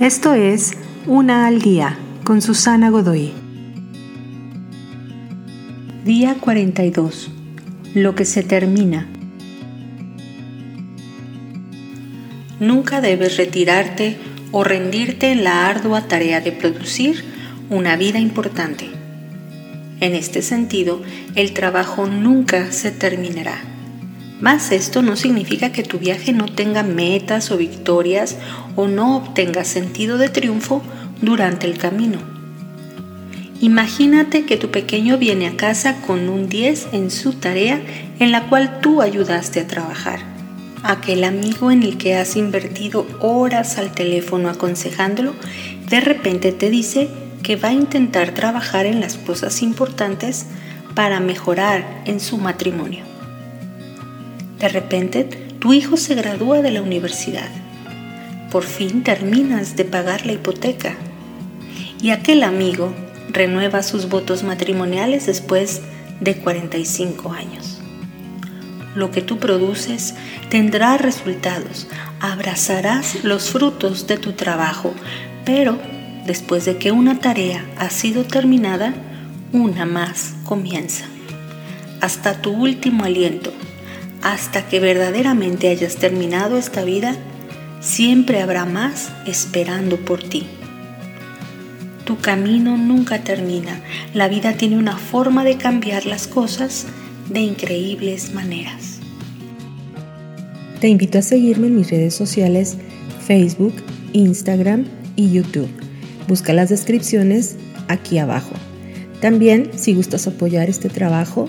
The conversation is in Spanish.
Esto es Una al Día con Susana Godoy. Día 42. Lo que se termina. Nunca debes retirarte o rendirte en la ardua tarea de producir una vida importante. En este sentido, el trabajo nunca se terminará. Mas esto no significa que tu viaje no tenga metas o victorias o no obtenga sentido de triunfo durante el camino. Imagínate que tu pequeño viene a casa con un 10 en su tarea en la cual tú ayudaste a trabajar. Aquel amigo en el que has invertido horas al teléfono aconsejándolo, de repente te dice que va a intentar trabajar en las cosas importantes para mejorar en su matrimonio. De repente, tu hijo se gradúa de la universidad. Por fin terminas de pagar la hipoteca. Y aquel amigo renueva sus votos matrimoniales después de 45 años. Lo que tú produces tendrá resultados, abrazarás los frutos de tu trabajo, pero después de que una tarea ha sido terminada, una más comienza. Hasta tu último aliento hasta que verdaderamente hayas terminado esta vida, siempre habrá más esperando por ti. Tu camino nunca termina. La vida tiene una forma de cambiar las cosas de increíbles maneras. Te invito a seguirme en mis redes sociales Facebook, Instagram y YouTube. Busca las descripciones aquí abajo. También, si gustas apoyar este trabajo,